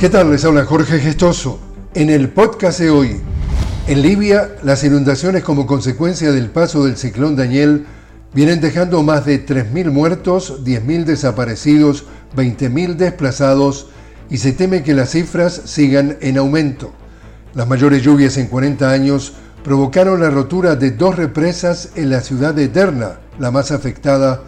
¿Qué tal? Les habla Jorge Gestoso. En el podcast de hoy, en Libia, las inundaciones como consecuencia del paso del ciclón Daniel vienen dejando más de 3.000 muertos, 10.000 desaparecidos, 20.000 desplazados y se teme que las cifras sigan en aumento. Las mayores lluvias en 40 años provocaron la rotura de dos represas en la ciudad de Derna, la más afectada,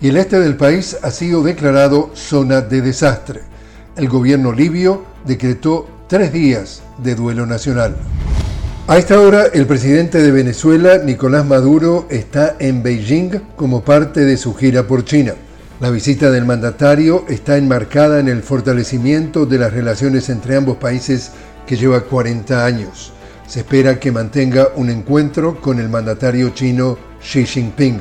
y el este del país ha sido declarado zona de desastre el gobierno libio decretó tres días de duelo nacional. A esta hora, el presidente de Venezuela, Nicolás Maduro, está en Beijing como parte de su gira por China. La visita del mandatario está enmarcada en el fortalecimiento de las relaciones entre ambos países que lleva 40 años. Se espera que mantenga un encuentro con el mandatario chino Xi Jinping.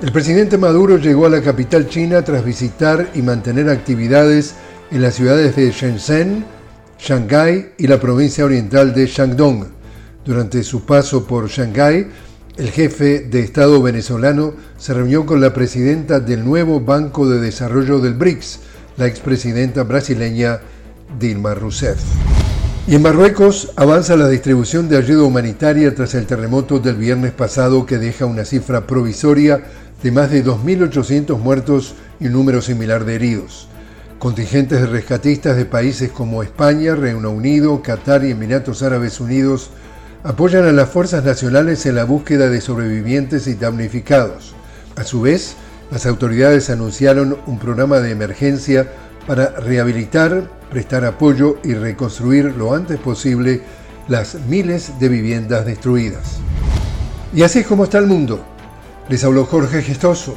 El presidente Maduro llegó a la capital china tras visitar y mantener actividades en las ciudades de Shenzhen, Shanghái y la provincia oriental de Shandong. Durante su paso por Shanghái, el jefe de Estado venezolano se reunió con la presidenta del nuevo Banco de Desarrollo del BRICS, la expresidenta brasileña Dilma Rousseff. Y en Marruecos avanza la distribución de ayuda humanitaria tras el terremoto del viernes pasado que deja una cifra provisoria de más de 2.800 muertos y un número similar de heridos. Contingentes de rescatistas de países como España, Reino Unido, Qatar y Emiratos Árabes Unidos apoyan a las fuerzas nacionales en la búsqueda de sobrevivientes y damnificados. A su vez, las autoridades anunciaron un programa de emergencia para rehabilitar, prestar apoyo y reconstruir lo antes posible las miles de viviendas destruidas. Y así es como está el mundo. Les habló Jorge Gestoso.